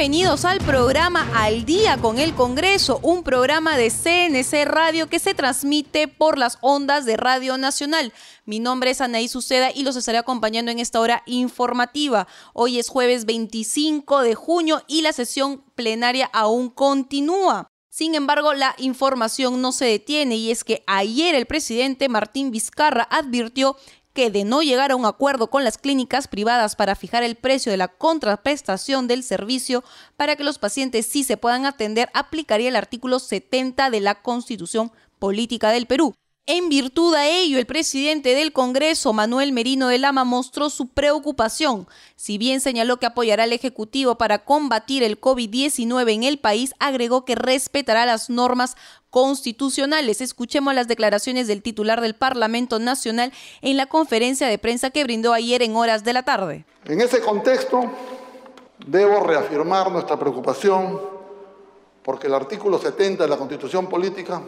Bienvenidos al programa Al Día con el Congreso, un programa de CNC Radio que se transmite por las ondas de Radio Nacional. Mi nombre es Anaí Suceda y los estaré acompañando en esta hora informativa. Hoy es jueves 25 de junio y la sesión plenaria aún continúa. Sin embargo, la información no se detiene y es que ayer el presidente Martín Vizcarra advirtió que de no llegar a un acuerdo con las clínicas privadas para fijar el precio de la contraprestación del servicio para que los pacientes sí se puedan atender, aplicaría el artículo 70 de la Constitución Política del Perú. En virtud a ello, el presidente del Congreso, Manuel Merino de Lama, mostró su preocupación. Si bien señaló que apoyará al Ejecutivo para combatir el COVID-19 en el país, agregó que respetará las normas constitucionales. Escuchemos las declaraciones del titular del Parlamento Nacional en la conferencia de prensa que brindó ayer en horas de la tarde. En ese contexto, debo reafirmar nuestra preocupación porque el artículo 70 de la Constitución Política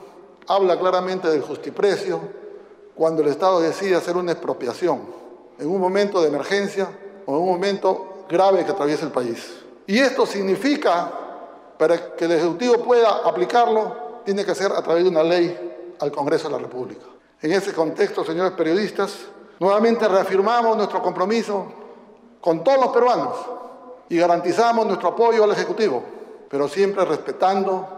habla claramente del justiprecio cuando el Estado decide hacer una expropiación en un momento de emergencia o en un momento grave que atraviesa el país. Y esto significa, para que el Ejecutivo pueda aplicarlo, tiene que ser a través de una ley al Congreso de la República. En ese contexto, señores periodistas, nuevamente reafirmamos nuestro compromiso con todos los peruanos y garantizamos nuestro apoyo al Ejecutivo, pero siempre respetando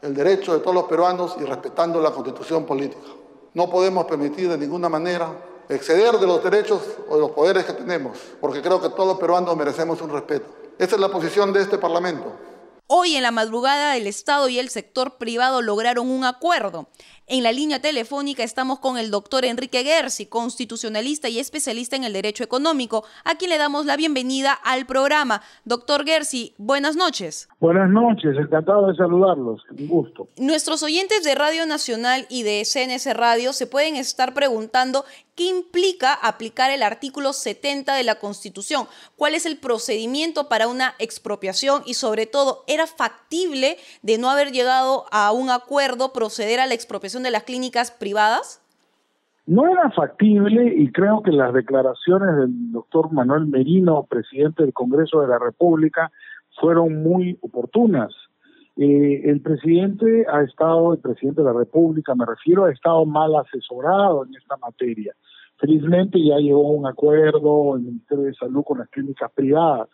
el derecho de todos los peruanos y respetando la constitución política. No podemos permitir de ninguna manera exceder de los derechos o de los poderes que tenemos, porque creo que todos los peruanos merecemos un respeto. Esa es la posición de este Parlamento. Hoy en la madrugada el Estado y el sector privado lograron un acuerdo. En la línea telefónica estamos con el doctor Enrique Gersi, constitucionalista y especialista en el derecho económico, a quien le damos la bienvenida al programa. Doctor Gersi, buenas noches. Buenas noches, encantado de saludarlos, un gusto. Nuestros oyentes de Radio Nacional y de CNS Radio se pueden estar preguntando qué implica aplicar el artículo 70 de la Constitución, cuál es el procedimiento para una expropiación y sobre todo, ¿era factible de no haber llegado a un acuerdo proceder a la expropiación? De las clínicas privadas? No era factible y creo que las declaraciones del doctor Manuel Merino, presidente del Congreso de la República, fueron muy oportunas. Eh, el presidente ha estado, el presidente de la República, me refiero, ha estado mal asesorado en esta materia. Felizmente ya llegó a un acuerdo el Ministerio de Salud con las clínicas privadas.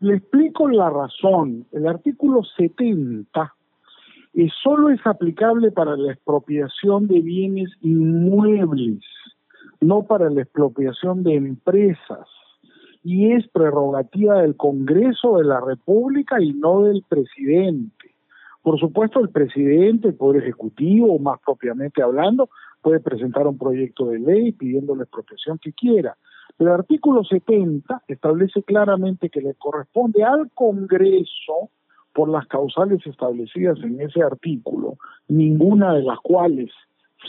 Le explico la razón. El artículo 70 y solo es aplicable para la expropiación de bienes inmuebles, no para la expropiación de empresas. Y es prerrogativa del Congreso de la República y no del presidente. Por supuesto, el presidente, el Poder Ejecutivo, más propiamente hablando, puede presentar un proyecto de ley pidiendo la expropiación que quiera. El artículo 70 establece claramente que le corresponde al Congreso por las causales establecidas en ese artículo, ninguna de las cuales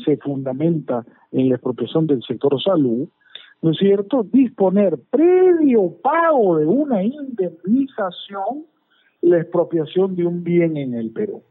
se fundamenta en la expropiación del sector salud, ¿no es cierto?, disponer previo pago de una indemnización la expropiación de un bien en el Perú.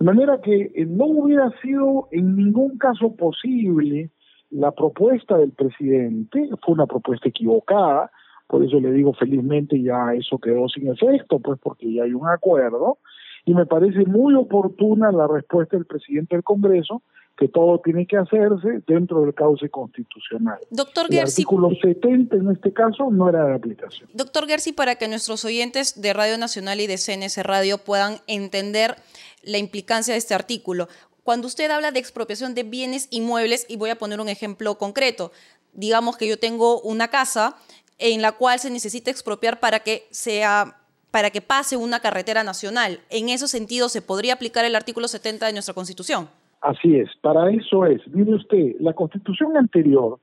De manera que eh, no hubiera sido en ningún caso posible la propuesta del presidente, fue una propuesta equivocada, por eso le digo felizmente ya eso quedó sin efecto, pues porque ya hay un acuerdo, y me parece muy oportuna la respuesta del presidente del Congreso, que todo tiene que hacerse dentro del cauce constitucional. Doctor El artículo 70 en este caso no era de aplicación. Doctor Gersi, para que nuestros oyentes de Radio Nacional y de CNS Radio puedan entender la implicancia de este artículo, cuando usted habla de expropiación de bienes inmuebles, y voy a poner un ejemplo concreto, digamos que yo tengo una casa en la cual se necesita expropiar para que sea para que pase una carretera nacional. En ese sentido, ¿se podría aplicar el artículo 70 de nuestra Constitución? Así es, para eso es. Mire usted, la Constitución anterior,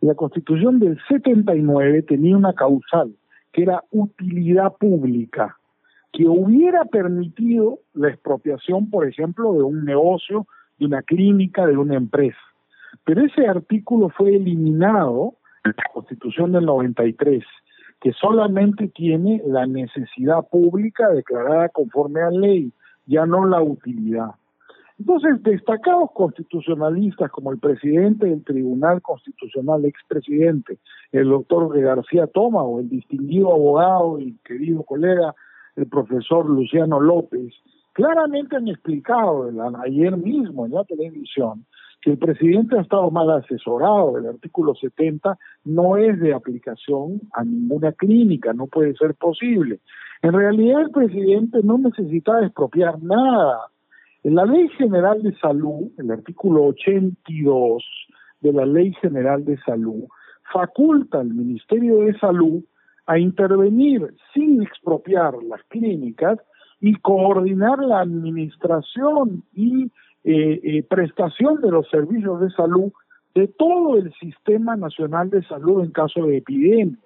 la Constitución del 79, tenía una causal, que era utilidad pública. que hubiera permitido la expropiación, por ejemplo, de un negocio, de una clínica, de una empresa. Pero ese artículo fue eliminado la Constitución del 93, que solamente tiene la necesidad pública declarada conforme a ley, ya no la utilidad. Entonces, destacados constitucionalistas como el presidente del Tribunal Constitucional, expresidente, el doctor García Toma, o el distinguido abogado y querido colega, el profesor Luciano López, claramente han explicado ayer mismo en la televisión que el presidente ha estado mal asesorado. El artículo 70 no es de aplicación a ninguna clínica, no puede ser posible. En realidad el presidente no necesita expropiar nada. En la Ley General de Salud, el artículo 82 de la Ley General de Salud, faculta al Ministerio de Salud a intervenir sin expropiar las clínicas y coordinar la administración y eh, eh, prestación de los servicios de salud de todo el sistema nacional de salud en caso de epidemia.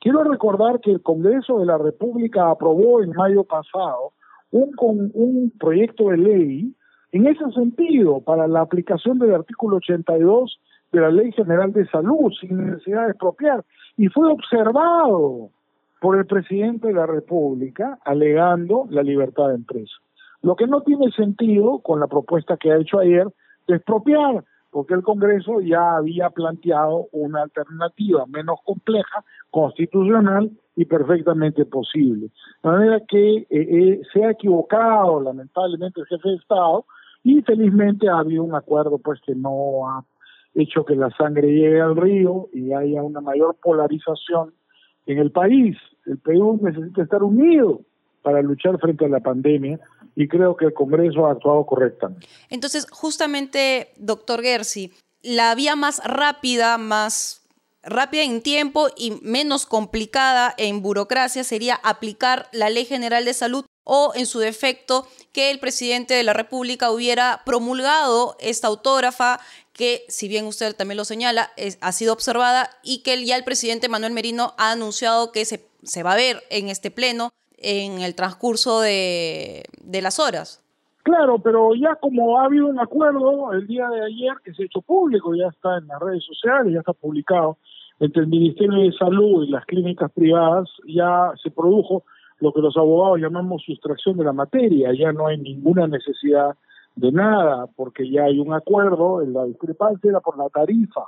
Quiero recordar que el Congreso de la República aprobó en mayo pasado un, con, un proyecto de ley en ese sentido para la aplicación del artículo 82 de la Ley General de Salud sin necesidad de expropiar y fue observado por el presidente de la República alegando la libertad de empresa. Lo que no tiene sentido con la propuesta que ha hecho ayer de expropiar, porque el Congreso ya había planteado una alternativa menos compleja, constitucional y perfectamente posible. De manera que eh, eh, se ha equivocado lamentablemente el jefe de Estado y felizmente ha habido un acuerdo pues que no ha hecho que la sangre llegue al río y haya una mayor polarización en el país. El Perú necesita estar unido para luchar frente a la pandemia y creo que el Congreso ha actuado correctamente. Entonces, justamente, doctor Gersi, la vía más rápida, más rápida en tiempo y menos complicada en burocracia sería aplicar la Ley General de Salud o, en su defecto, que el presidente de la República hubiera promulgado esta autógrafa que, si bien usted también lo señala, ha sido observada y que ya el presidente Manuel Merino ha anunciado que se, se va a ver en este pleno en el transcurso de, de las horas. Claro, pero ya como ha habido un acuerdo el día de ayer que se ha hecho público, ya está en las redes sociales, ya está publicado entre el Ministerio de Salud y las clínicas privadas, ya se produjo lo que los abogados llamamos sustracción de la materia, ya no hay ninguna necesidad de nada, porque ya hay un acuerdo, la discrepancia era por la tarifa,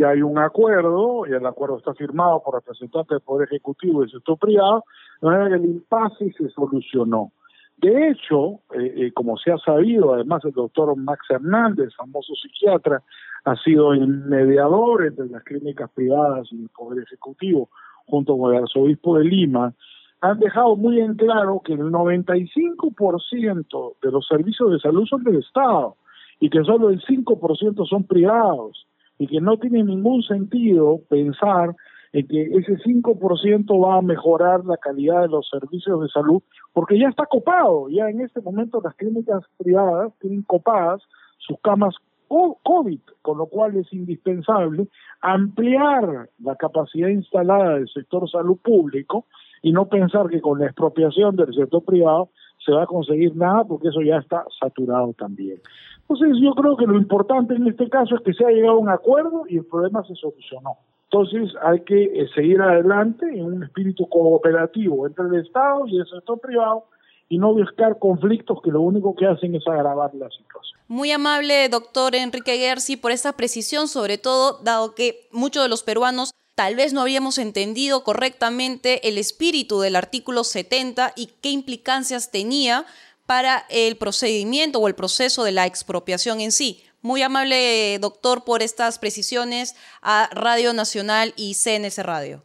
ya hay un acuerdo, y el acuerdo está firmado por representantes del Poder Ejecutivo y del sector privado, de manera que el impasse se solucionó. De hecho, eh, eh, como se ha sabido, además el doctor Max Hernández, famoso psiquiatra, ha sido el mediador entre las clínicas privadas y el Poder Ejecutivo, junto con el arzobispo de Lima, han dejado muy en claro que el 95% de los servicios de salud son del Estado y que solo el 5% son privados y que no tiene ningún sentido pensar en que ese 5% va a mejorar la calidad de los servicios de salud porque ya está copado, ya en este momento las clínicas privadas tienen copadas sus camas COVID, con lo cual es indispensable ampliar la capacidad instalada del sector salud público y no pensar que con la expropiación del sector privado se va a conseguir nada porque eso ya está saturado también. Entonces yo creo que lo importante en este caso es que se ha llegado a un acuerdo y el problema se solucionó. Entonces hay que eh, seguir adelante en un espíritu cooperativo entre el Estado y el sector privado y no buscar conflictos que lo único que hacen es agravar la situación. Muy amable, doctor Enrique Gersi, por esta precisión, sobre todo dado que muchos de los peruanos tal vez no habíamos entendido correctamente el espíritu del artículo 70 y qué implicancias tenía para el procedimiento o el proceso de la expropiación en sí. Muy amable, doctor, por estas precisiones a Radio Nacional y CNS Radio.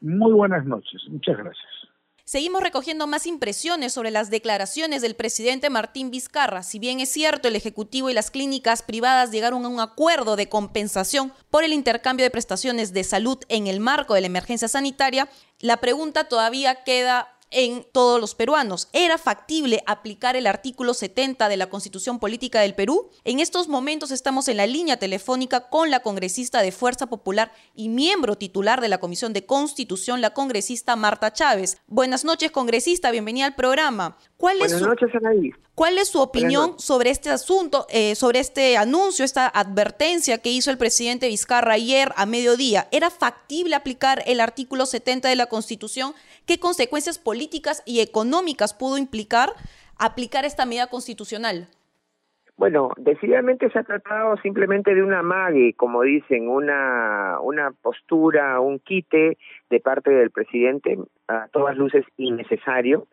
Muy buenas noches, muchas gracias. Seguimos recogiendo más impresiones sobre las declaraciones del presidente Martín Vizcarra. Si bien es cierto, el Ejecutivo y las clínicas privadas llegaron a un acuerdo de compensación por el intercambio de prestaciones de salud en el marco de la emergencia sanitaria, la pregunta todavía queda en todos los peruanos. ¿Era factible aplicar el artículo 70 de la Constitución Política del Perú? En estos momentos estamos en la línea telefónica con la congresista de Fuerza Popular y miembro titular de la Comisión de Constitución, la congresista Marta Chávez. Buenas noches, congresista, bienvenida al programa. ¿Cuál Buenas es su, noches, Anaí. ¿Cuál es su opinión sobre este asunto, eh, sobre este anuncio, esta advertencia que hizo el presidente Vizcarra ayer a mediodía? ¿Era factible aplicar el artículo 70 de la Constitución? ¿Qué consecuencias políticas y económicas pudo implicar aplicar esta medida constitucional? Bueno, decididamente se ha tratado simplemente de una mague, como dicen, una, una postura, un quite de parte del presidente, a todas luces innecesario,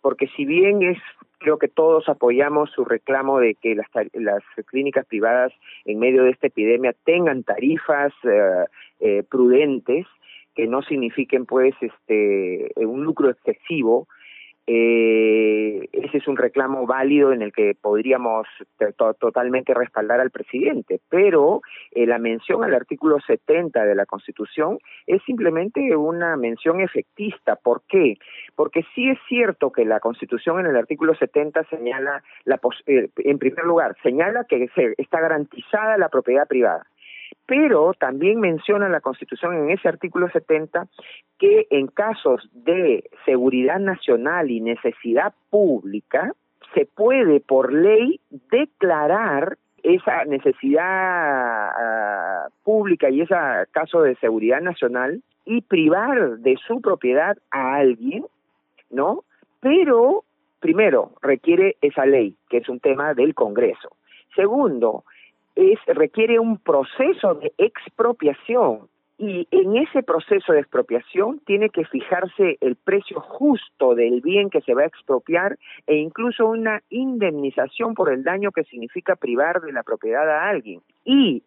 porque si bien es creo que todos apoyamos su reclamo de que las, las clínicas privadas en medio de esta epidemia tengan tarifas eh, eh, prudentes que no signifiquen pues este un lucro excesivo eh, ese es un reclamo válido en el que podríamos totalmente respaldar al presidente, pero eh, la mención al artículo 70 de la Constitución es simplemente una mención efectista. ¿Por qué? Porque sí es cierto que la Constitución en el artículo 70 señala, la eh, en primer lugar, señala que se, está garantizada la propiedad privada pero también menciona la Constitución en ese artículo 70 que en casos de seguridad nacional y necesidad pública se puede por ley declarar esa necesidad ah, pública y ese caso de seguridad nacional y privar de su propiedad a alguien, ¿no? Pero, primero, requiere esa ley, que es un tema del Congreso. Segundo, es requiere un proceso de expropiación y en ese proceso de expropiación tiene que fijarse el precio justo del bien que se va a expropiar e incluso una indemnización por el daño que significa privar de la propiedad a alguien. Y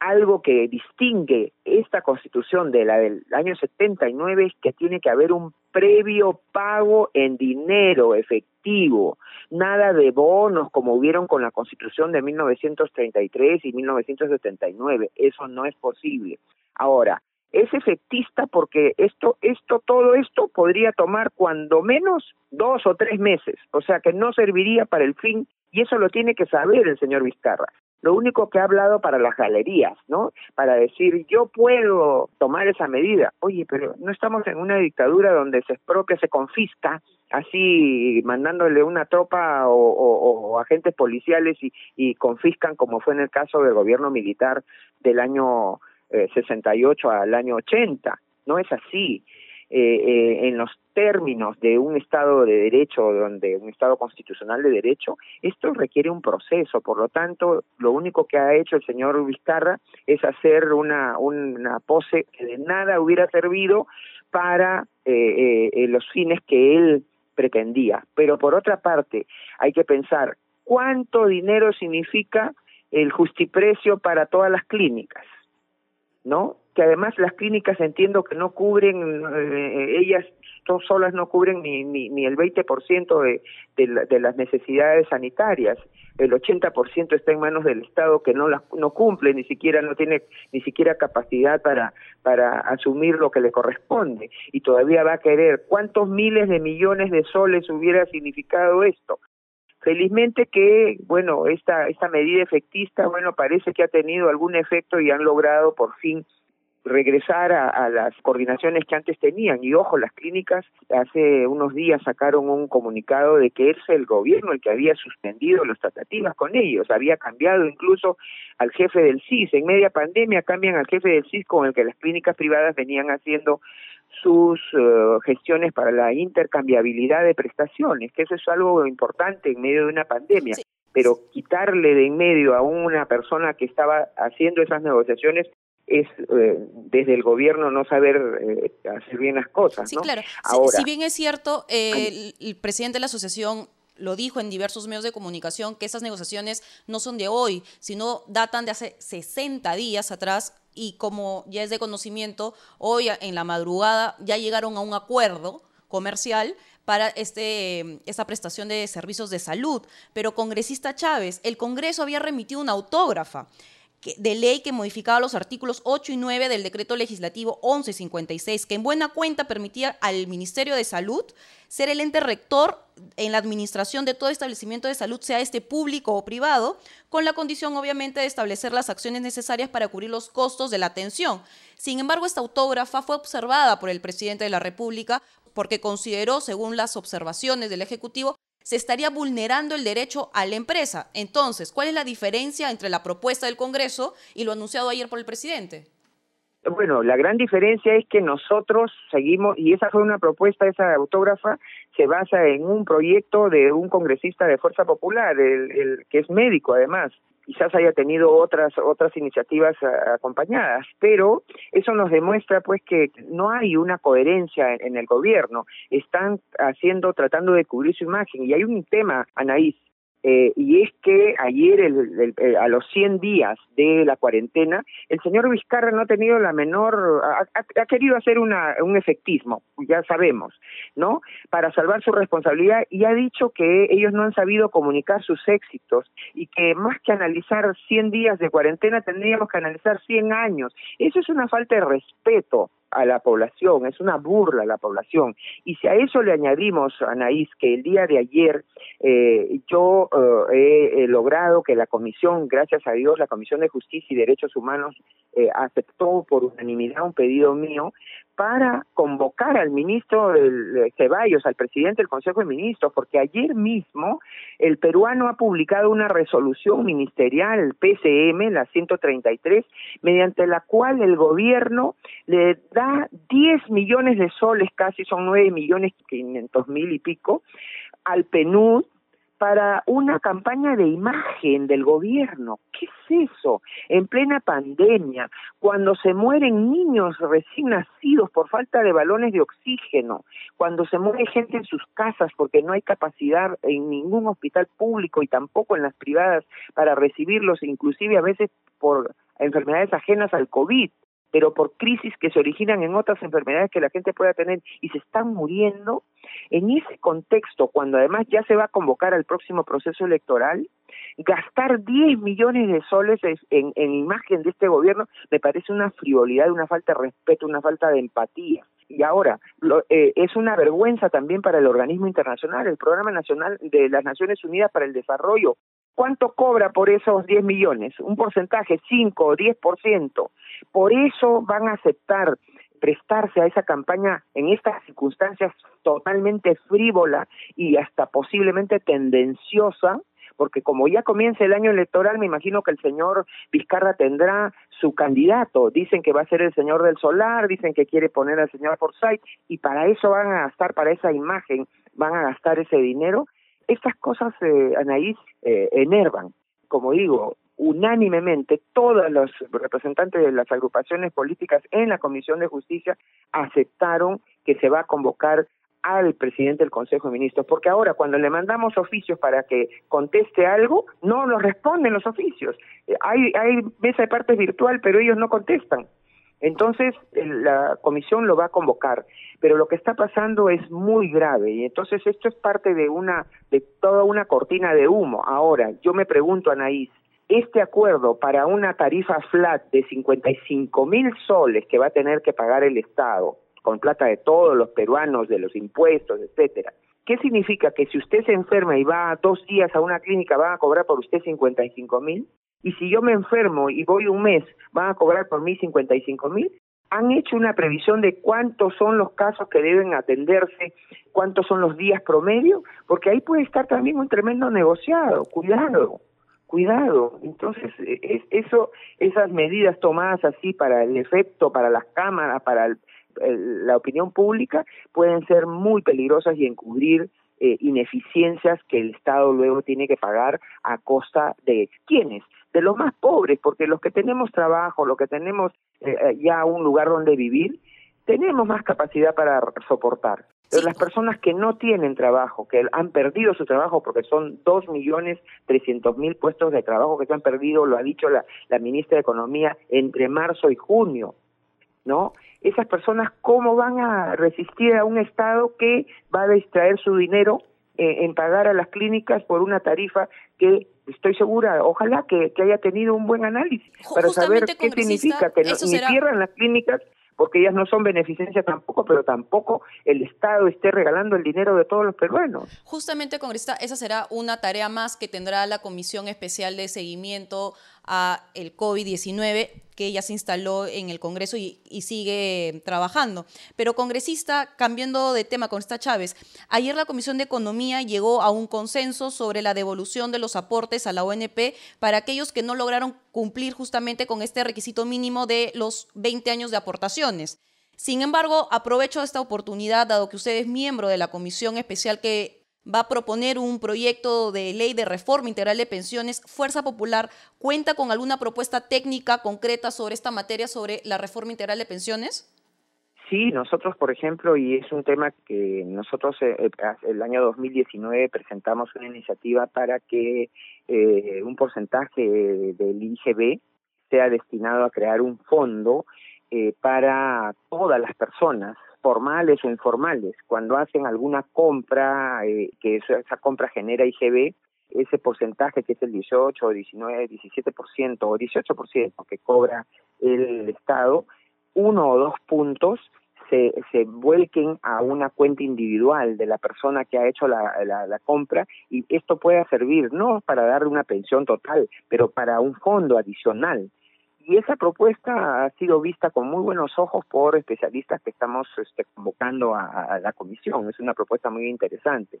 algo que distingue esta constitución de la del año 79 es que tiene que haber un previo pago en dinero efectivo, nada de bonos como hubieron con la constitución de 1933 y 1979, eso no es posible. Ahora, es efectista porque esto, esto, todo esto podría tomar cuando menos dos o tres meses, o sea que no serviría para el fin y eso lo tiene que saber el señor Vizcarra lo único que ha hablado para las galerías, ¿no? Para decir, yo puedo tomar esa medida. Oye, pero no estamos en una dictadura donde se expropia, se confisca, así mandándole una tropa o, agentes policiales y, y, confiscan, como fue en el caso del gobierno militar del año eh, 68 al año 80. No es así. Eh, eh, en los términos de un Estado de Derecho, donde un Estado constitucional de Derecho, esto requiere un proceso. Por lo tanto, lo único que ha hecho el señor Vizcarra es hacer una, una pose que de nada hubiera servido para eh, eh, los fines que él pretendía. Pero por otra parte, hay que pensar cuánto dinero significa el justiprecio para todas las clínicas, ¿no? Que además las clínicas entiendo que no cubren, eh, ellas solas no cubren ni, ni, el 20% de, de, de las necesidades sanitarias. El 80% está en manos del Estado que no las no cumple, ni siquiera no tiene ni siquiera capacidad para para asumir lo que le corresponde y todavía va a querer cuántos miles de millones de soles hubiera significado esto. Felizmente que, bueno, esta, esta medida efectista, bueno, parece que ha tenido algún efecto y han logrado por fin regresar a, las coordinaciones que antes tenían. Y ojo, las clínicas hace unos días sacaron un comunicado de que es el gobierno el que había suspendido las tratativas con ellos, había cambiado incluso al jefe del CIS. En media pandemia cambian al jefe del CIS con el que las clínicas privadas venían haciendo sus eh, gestiones para la intercambiabilidad de prestaciones, que eso es algo importante en medio de una pandemia. Pero quitarle de en medio a una persona que estaba haciendo esas negociaciones es eh, desde el gobierno no saber eh, hacer bien las cosas. Sí, claro. Ahora, si, bien es cierto, eh, el, presidente de la asociación lo dijo en diversos medios de comunicación, que esas negociaciones no son de hoy, sino datan de hace 60 días atrás y como ya es de conocimiento, hoy en la madrugada ya llegaron a un acuerdo comercial para este, esta prestación de servicios de salud. Pero congresista Chávez, el Congreso había remitido una autógrafa de ley que modificaba los artículos 8 y 9 del decreto legislativo 1156, que en buena cuenta permitía al Ministerio de Salud ser el ente rector en la administración de todo establecimiento de salud, sea este público o privado, con la condición obviamente de establecer las acciones necesarias para cubrir los costos de la atención. Sin embargo, esta autógrafa fue observada por el presidente de la República porque consideró, según las observaciones del Ejecutivo, se estaría vulnerando el derecho a la empresa. Entonces, ¿cuál es la diferencia entre la propuesta del Congreso y lo anunciado ayer por el presidente? Bueno, la gran diferencia es que nosotros seguimos, y esa fue una propuesta, esa autógrafa se basa en un proyecto de un congresista de Fuerza Popular, el, que es médico además. Quizás haya tenido otras otras iniciativas acompañadas, pero eso nos demuestra pues que no hay una coherencia en, en el gobierno. Están haciendo, tratando de cubrir su imagen. Y hay un tema, Anaís, eh, y es que ayer, el, eh, a los 100 días de la cuarentena, el señor Vizcarra no ha tenido la menor, ha, querido hacer una, un efectismo, ya sabemos, ¿no? Para salvar su responsabilidad y ha dicho que ellos no han sabido comunicar sus éxitos y que más que analizar 100 días de cuarentena tendríamos que analizar 100 años. Eso es una falta de respeto a la población, es una burla a la población. Y si a eso le añadimos, Anaís, que el día de ayer eh, yo eh, he, logrado que la comisión, gracias a Dios, la Comisión de Justicia y Derechos Humanos eh, aceptó por unanimidad un pedido mío para convocar al ministro de Ceballos, al presidente del Consejo de Ministros, porque ayer mismo el peruano ha publicado una resolución ministerial, el PCM, la 133, mediante la cual el gobierno le da 10 millones de soles, casi son 9 millones 500 mil y pico, al PNUD para una campaña de imagen del gobierno. ¿Qué es eso? En plena pandemia, cuando se mueren niños recién nacidos por falta de balones de oxígeno, cuando se muere gente en sus casas porque no hay capacidad en ningún hospital público y tampoco en las privadas para recibirlos, inclusive a veces por enfermedades ajenas al COVID pero por crisis que se originan en otras enfermedades que la gente pueda tener y se están muriendo, en ese contexto, cuando además ya se va a convocar al próximo proceso electoral, gastar 10 millones de soles en, en imagen de este gobierno me parece una frivolidad, una falta de respeto, una falta de empatía. Y ahora, lo, eh, es una vergüenza también para el organismo internacional, el Programa Nacional de las Naciones Unidas para el Desarrollo, ¿Cuánto cobra por esos 10 millones? Un porcentaje, 5 o 10%. Por eso van a aceptar prestarse a esa campaña en estas circunstancias totalmente frívola y hasta posiblemente tendenciosa, porque como ya comienza el año electoral, me imagino que el señor Vizcarra tendrá su candidato. Dicen que va a ser el señor del solar, dicen que quiere poner al señor Forsyth, y para eso van a gastar, para esa imagen, van a gastar ese dinero estas cosas, eh, Anaís, eh, enervan. Como digo, unánimemente todos los representantes de las agrupaciones políticas en la Comisión de Justicia aceptaron que se va a convocar al presidente del Consejo de Ministros, porque ahora cuando le mandamos oficios para que conteste algo, no nos responden los oficios. Eh, hay, hay mesa de partes virtual, pero ellos no contestan. Entonces, la comisión lo va a convocar, pero lo que está pasando es muy grave y entonces esto es parte de una de toda una cortina de humo. Ahora, yo me pregunto, Anaís, este acuerdo para una tarifa flat de 55 mil soles que va a tener que pagar el Estado con plata de todos los peruanos, de los impuestos, etcétera. ¿Qué significa? Que si usted se enferma y va dos días a una clínica, van a cobrar por usted 55 mil y si yo me enfermo y voy un mes, van a cobrar por mí 55 mil. Han hecho una previsión de cuántos son los casos que deben atenderse, cuántos son los días promedio, porque ahí puede estar también un tremendo negociado. Cuidado, cuidado. Entonces, es, eso, esas medidas tomadas así para el efecto, para las cámaras, para la opinión pública, pueden ser muy peligrosas y encubrir eh, ineficiencias que el Estado luego tiene que pagar a costa de quiénes, de los más pobres, porque los que tenemos trabajo, los que tenemos eh, eh, ya un lugar donde vivir, tenemos más capacidad para soportar. Pero las personas que no tienen trabajo, que han perdido su trabajo, porque son dos millones trescientos mil puestos de trabajo que se han perdido, lo ha dicho la, la ministra de Economía, entre marzo y junio, ¿no? Esas personas, ¿cómo van a resistir a un Estado que va a distraer su dinero eh, en pagar a las clínicas por una tarifa que estoy segura, ojalá que, haya tenido un buen análisis para saber qué significa que no, ni cierran las clínicas porque ellas no son beneficencia tampoco, pero tampoco el Estado esté regalando el dinero de todos los peruanos. Justamente, congresista, esa será una tarea más que tendrá la Comisión Especial de Seguimiento a el COVID-19 que ya se instaló en el Congreso y, sigue trabajando. Pero congresista, cambiando de tema con esta Chávez, ayer la Comisión de Economía llegó a un consenso sobre la devolución de los aportes a la ONP para aquellos que no lograron cumplir justamente con este requisito mínimo de los 20 años de aportaciones. Sin embargo, aprovecho esta oportunidad, dado que usted es miembro de la comisión especial que va a proponer un proyecto de ley de reforma integral de pensiones. Fuerza Popular cuenta con alguna propuesta técnica concreta sobre esta materia, sobre la reforma integral de pensiones. Sí, nosotros, por ejemplo, y es un tema que nosotros eh, eh, el año 2019 presentamos una iniciativa para que eh, un porcentaje del IGB sea destinado a crear un fondo para todas las personas formales o informales. Cuando hacen alguna compra, eh, que esa compra genera IGB, ese porcentaje que es el 18 o 19, 17% o 18% que cobra el Estado, uno o dos puntos se, se vuelquen a una cuenta individual de la persona que ha hecho la, la, compra y esto pueda servir no para darle una pensión total, pero para un fondo adicional y esa propuesta ha sido vista con muy buenos ojos por especialistas que estamos este, convocando a, la comisión. Es una propuesta muy interesante.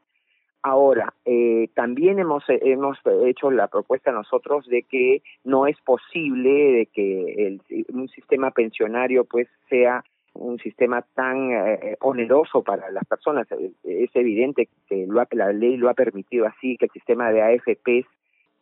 Ahora, eh, también hemos, hemos hecho la propuesta nosotros de que no es posible de que el, un sistema pensionario pues sea un sistema tan eh, oneroso para las personas. Es evidente que lo la ley lo ha permitido así, que el sistema de AFPs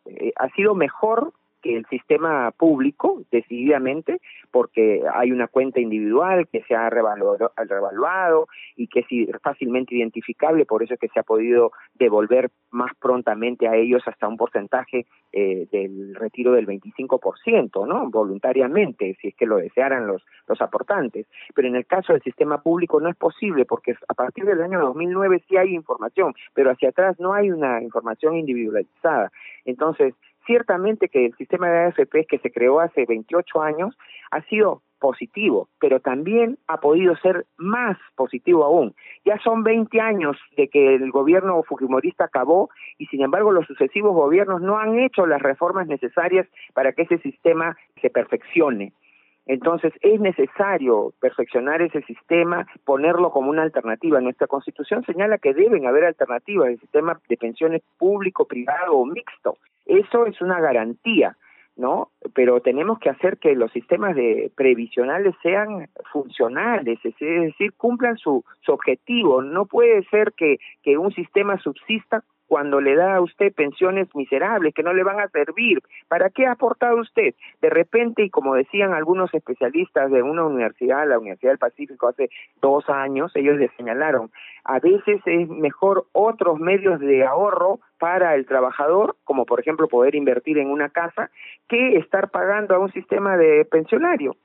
eh, ha sido mejor que el sistema público, decididamente, porque hay una cuenta individual que se ha revaluado, y que es fácilmente identificable, por eso es que se ha podido devolver más prontamente a ellos hasta un porcentaje eh, del retiro del 25%, ¿no? Voluntariamente, si es que lo desearan los, los aportantes. Pero en el caso del sistema público no es posible, porque a partir del año 2009 sí hay información, pero hacia atrás no hay una información individualizada. Entonces, Ciertamente que el sistema de AFP que se creó hace 28 años ha sido positivo, pero también ha podido ser más positivo aún. Ya son 20 años de que el gobierno fujimorista acabó y sin embargo los sucesivos gobiernos no han hecho las reformas necesarias para que ese sistema se perfeccione. Entonces es necesario perfeccionar ese sistema, ponerlo como una alternativa. Nuestra constitución señala que deben haber alternativas, el sistema de pensiones público, privado o mixto. Eso es una garantía, ¿no? Pero tenemos que hacer que los sistemas de previsionales sean funcionales, es decir, cumplan su, su objetivo. No puede ser que, que un sistema subsista cuando le da a usted pensiones miserables que no le van a servir. ¿Para qué ha aportado usted? De repente, y como decían algunos especialistas de una universidad, la Universidad del Pacífico, hace dos años, ellos le señalaron, a veces es mejor otros medios de ahorro para el trabajador, como por ejemplo poder invertir en una casa, que estar pagando a un sistema de pensionario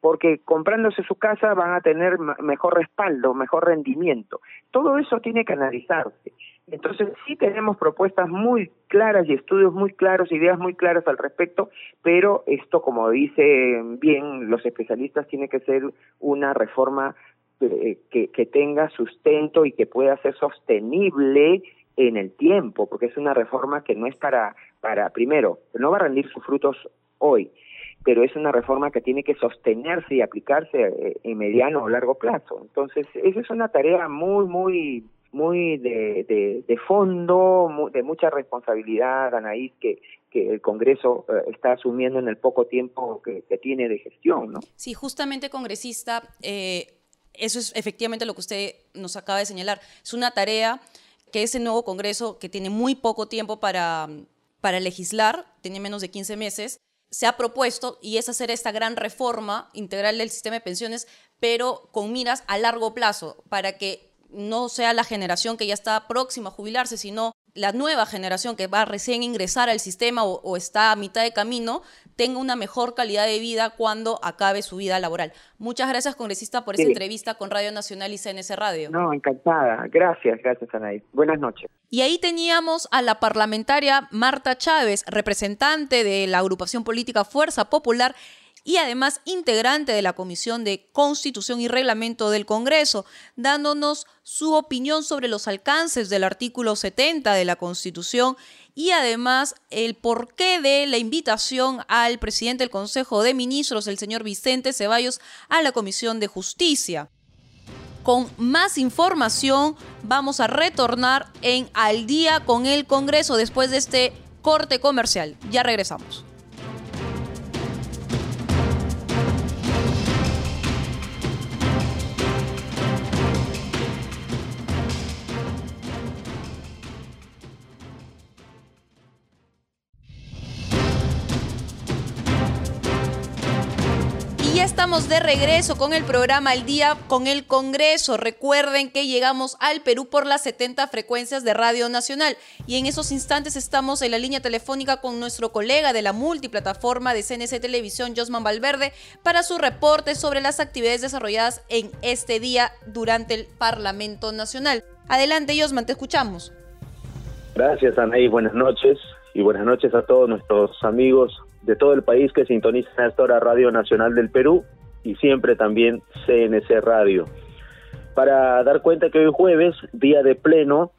porque comprándose su casa van a tener mejor respaldo, mejor rendimiento. Todo eso tiene que analizarse. Entonces sí tenemos propuestas muy claras y estudios muy claros, ideas muy claras al respecto, pero esto, como dicen bien los especialistas, tiene que ser una reforma eh, que, que tenga sustento y que pueda ser sostenible en el tiempo, porque es una reforma que no es para, para primero, no va a rendir sus frutos hoy, pero es una reforma que tiene que sostenerse y aplicarse eh, en mediano o largo plazo. Entonces, esa es una tarea muy, muy muy de, de, fondo, de mucha responsabilidad, Anaís, que, que el Congreso eh, está asumiendo en el poco tiempo que, tiene de gestión, ¿no? Sí, justamente, congresista, eh, eso es efectivamente lo que usted nos acaba de señalar. Es una tarea que ese nuevo Congreso, que tiene muy poco tiempo para, para legislar, tiene menos de 15 meses, se ha propuesto y es hacer esta gran reforma integral del sistema de pensiones, pero con miras a largo plazo, para que no sea la generación que ya está próxima a jubilarse, sino la nueva generación que va a recién ingresar al sistema o, está a mitad de camino, tenga una mejor calidad de vida cuando acabe su vida laboral. Muchas gracias, congresista, por esta entrevista con Radio Nacional y CNC Radio. No, encantada. Gracias, gracias, Anaí. Buenas noches. Y ahí teníamos a la parlamentaria Marta Chávez, representante de la agrupación política Fuerza Popular, y además integrante de la Comisión de Constitución y Reglamento del Congreso, dándonos su opinión sobre los alcances del artículo 70 de la Constitución y además el porqué de la invitación al presidente del Consejo de Ministros, el señor Vicente Ceballos, a la Comisión de Justicia. Con más información vamos a retornar en Al día con el Congreso después de este corte comercial. Ya regresamos. Estamos de regreso con el programa El Día con el Congreso. Recuerden que llegamos al Perú por las 70 frecuencias de Radio Nacional y en esos instantes estamos en la línea telefónica con nuestro colega de la multiplataforma de CNC Televisión, Josman Valverde, para su reporte sobre las actividades desarrolladas en este día durante el Parlamento Nacional. Adelante, Josman, te escuchamos. Gracias, Anaí. Buenas noches y buenas noches a todos nuestros amigos de todo el país que sintonizan a esta hora Radio Nacional del Perú y siempre también CNC Radio. Para dar cuenta que hoy jueves, día de pleno,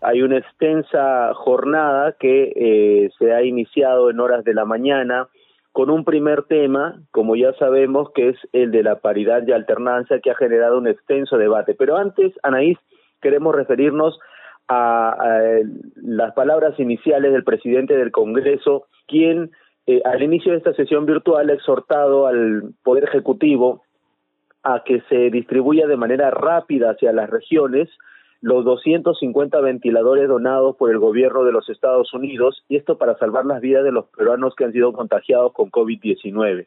hay una extensa jornada que eh, se ha iniciado en horas de la mañana con un primer tema, como ya sabemos, que es el de la paridad y alternancia, que ha generado un extenso debate. Pero antes, Anaís, queremos referirnos a, a las palabras iniciales del presidente del Congreso, quien eh, al inicio de esta sesión virtual ha exhortado al Poder Ejecutivo a que se distribuya de manera rápida hacia las regiones los 250 ventiladores donados por el gobierno de los Estados Unidos, y esto para salvar las vidas de los peruanos que han sido contagiados con COVID-19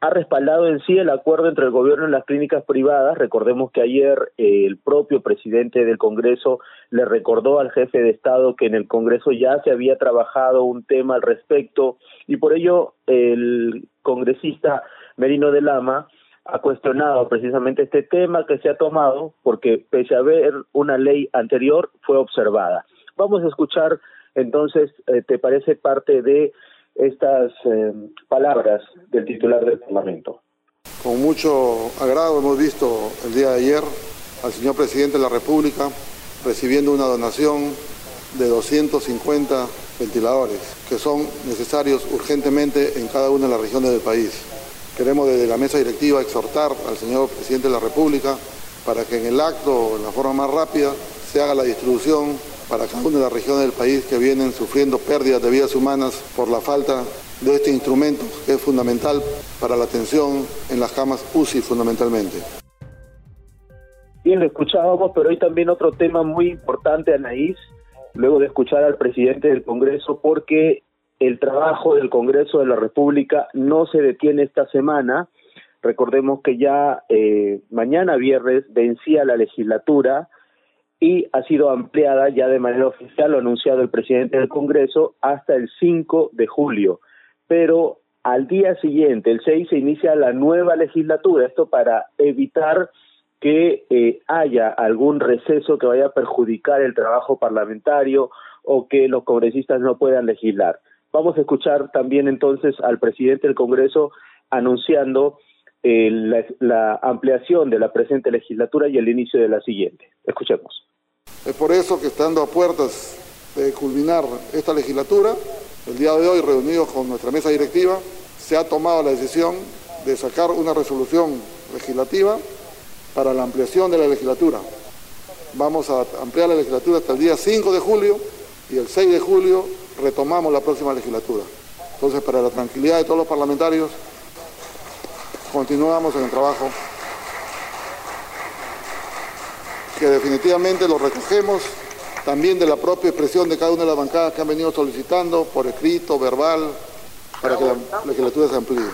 ha respaldado en sí el acuerdo entre el gobierno y las clínicas privadas. Recordemos que ayer eh, el propio presidente del Congreso le recordó al jefe de Estado que en el Congreso ya se había trabajado un tema al respecto y por ello el congresista Merino de Lama ha cuestionado precisamente este tema que se ha tomado porque pese a haber una ley anterior fue observada. Vamos a escuchar entonces, eh, ¿te parece parte de estas eh, palabras del titular del Parlamento. Con mucho agrado hemos visto el día de ayer al señor presidente de la República recibiendo una donación de 250 ventiladores que son necesarios urgentemente en cada una de las regiones del país. Queremos desde la mesa directiva exhortar al señor presidente de la República para que en el acto, en la forma más rápida, se haga la distribución para cada una de las regiones del país que vienen sufriendo pérdidas de vidas humanas por la falta de este instrumento que es fundamental para la atención en las camas UCI fundamentalmente. Bien, lo escuchábamos, pero hoy también otro tema muy importante, Anaís, luego de escuchar al presidente del Congreso, porque el trabajo del Congreso de la República no se detiene esta semana. Recordemos que ya eh, mañana viernes vencía la legislatura y ha sido ampliada ya de manera oficial, lo ha anunciado el presidente del Congreso, hasta el 5 de julio. Pero al día siguiente, el 6, se inicia la nueva legislatura, esto para evitar que eh, haya algún receso que vaya a perjudicar el trabajo parlamentario o que los congresistas no puedan legislar. Vamos a escuchar también entonces al presidente del Congreso anunciando eh, la ampliación de la presente legislatura y el inicio de la siguiente. Escuchemos. Es por eso que estando a puertas de culminar esta legislatura, el día de hoy reunidos con nuestra mesa directiva, se ha tomado la decisión de sacar una resolución legislativa para la ampliación de la legislatura. Vamos a ampliar la legislatura hasta el día 5 de julio y el 6 de julio retomamos la próxima legislatura. Entonces, para la tranquilidad de todos los parlamentarios, continuamos en el trabajo que definitivamente lo recogemos también de la propia expresión de cada una de las bancadas que han venido solicitando por escrito, verbal, para que la legislatura se amplíe.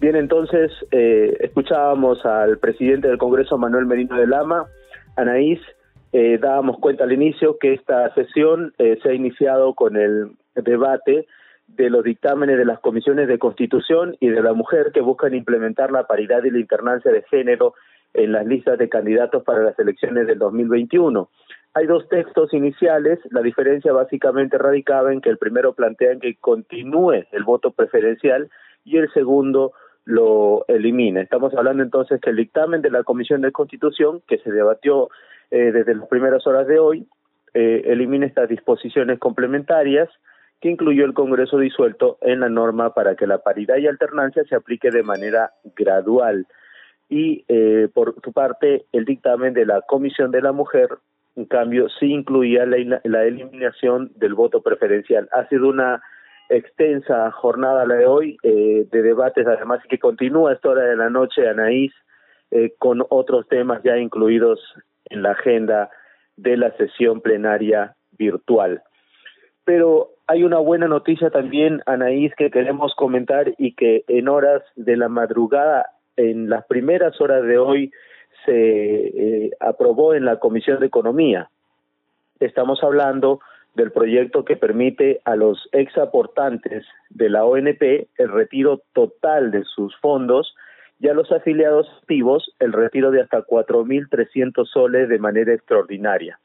Bien, entonces eh, escuchábamos al presidente del Congreso, Manuel Merino de Lama. Anaís, eh, dábamos cuenta al inicio que esta sesión eh, se ha iniciado con el debate de los dictámenes de las comisiones de constitución y de la mujer que buscan implementar la paridad y la internancia de género en las listas de candidatos para las elecciones del 2021. Hay dos textos iniciales, la diferencia básicamente radicaba en que el primero plantea que continúe el voto preferencial y el segundo lo elimina. Estamos hablando entonces que el dictamen de la Comisión de Constitución, que se debatió eh, desde las primeras horas de hoy, eh, elimina estas disposiciones complementarias que incluyó el Congreso disuelto en la norma para que la paridad y alternancia se aplique de manera gradual. Y eh, por su parte, el dictamen de la Comisión de la Mujer, en cambio, sí incluía la, eliminación del voto preferencial. Ha sido una extensa jornada la de hoy eh, de debates, además que continúa a esta hora de la noche, Anaís, eh, con otros temas ya incluidos en la agenda de la sesión plenaria virtual. Pero hay una buena noticia también, Anaís, que queremos comentar y que en horas de la madrugada, en las primeras horas de hoy, se eh, aprobó en la Comisión de Economía. Estamos hablando del proyecto que permite a los exaportantes de la ONP el retiro total de sus fondos y a los afiliados activos el retiro de hasta 4.300 soles de manera extraordinaria.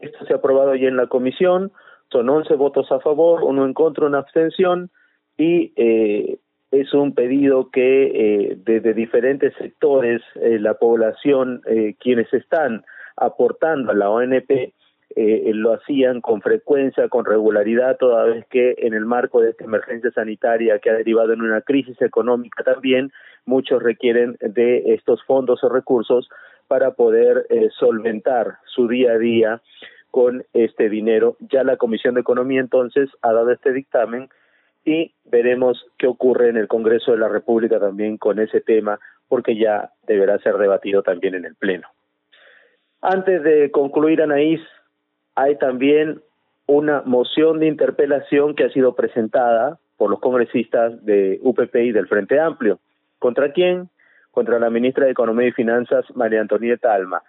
Esto se ha aprobado ya en la comisión, son 11 votos a favor, uno en contra, una abstención y eh, es un pedido que eh, desde diferentes sectores, eh, la población, eh, quienes están aportando a la ONP, eh, lo hacían con frecuencia, con regularidad, toda vez que en el marco de esta emergencia sanitaria que ha derivado en una crisis económica también, muchos requieren de estos fondos o recursos para poder solventar su día a día con este dinero. Ya la Comisión de Economía entonces ha dado este dictamen y veremos qué ocurre en el Congreso de la República también con ese tema, porque ya deberá ser debatido también en el Pleno. Antes de concluir, Anaís, hay también una moción de interpelación que ha sido presentada por los congresistas de UPP y del Frente Amplio. ¿Contra quién? Contra la ministra de Economía y Finanzas, María Antonieta Alma.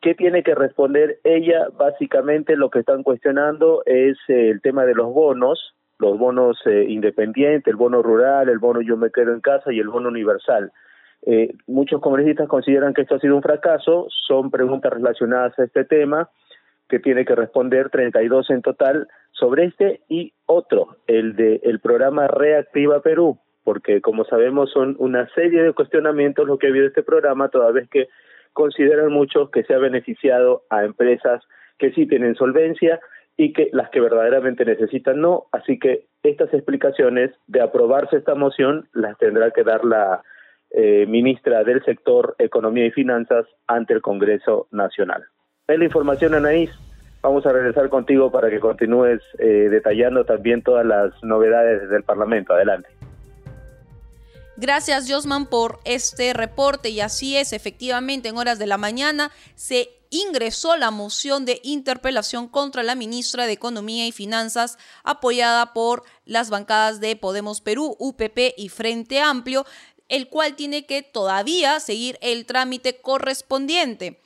¿Qué tiene que responder ella? Básicamente lo que están cuestionando es eh, el tema de los bonos, los bonos eh, independientes, el bono rural, el bono yo me quedo en casa y el bono universal. Eh, muchos congresistas consideran que esto ha sido un fracaso, son preguntas relacionadas a este tema que tiene que responder 32 en total sobre este y otro, el de el programa Reactiva Perú, porque como sabemos son una serie de cuestionamientos lo que ha habido este programa, toda vez que consideran muchos que se ha beneficiado a empresas que sí tienen solvencia y que las que verdaderamente necesitan no, así que estas explicaciones de aprobarse esta moción las tendrá que dar la eh, ministra del sector Economía y Finanzas ante el Congreso Nacional. Es la información, Anaís. Vamos a regresar contigo para que continúes eh, detallando también todas las novedades del Parlamento. Adelante. Gracias, Josman, por este reporte. Y así es, efectivamente, en horas de la mañana se ingresó la moción de interpelación contra la ministra de Economía y Finanzas, apoyada por las bancadas de Podemos Perú, UPP y Frente Amplio, el cual tiene que todavía seguir el trámite correspondiente.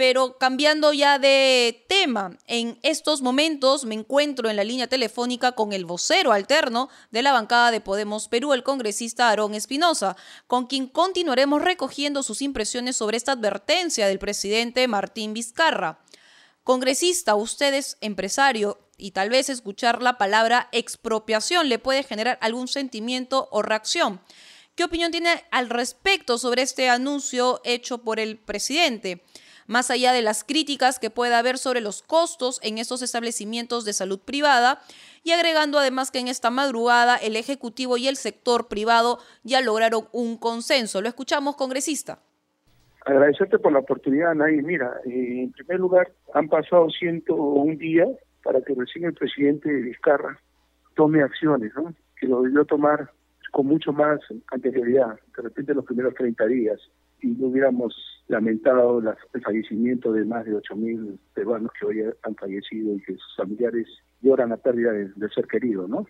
Pero cambiando ya de tema, en estos momentos me encuentro en la línea telefónica con el vocero alterno de la bancada de Podemos Perú, el congresista Aarón Espinosa, con quien continuaremos recogiendo sus impresiones sobre esta advertencia del presidente Martín Vizcarra. Congresista, usted es empresario y tal vez escuchar la palabra expropiación le puede generar algún sentimiento o reacción. ¿Qué opinión tiene al respecto sobre este anuncio hecho por el presidente? Más allá de las críticas que pueda haber sobre los costos en estos establecimientos de salud privada, y agregando además que en esta madrugada el Ejecutivo y el sector privado ya lograron un consenso. Lo escuchamos, congresista. Agradecerte por la oportunidad, Nay. Mira, eh, en primer lugar, han pasado 101 días para que recién el presidente Vizcarra tome acciones, ¿no? Que lo debió tomar con mucho más anterioridad, de repente los primeros 30 días y no hubiéramos lamentado el fallecimiento de más de 8.000 peruanos que hoy han fallecido y que sus familiares lloran la pérdida de, ser querido, ¿no?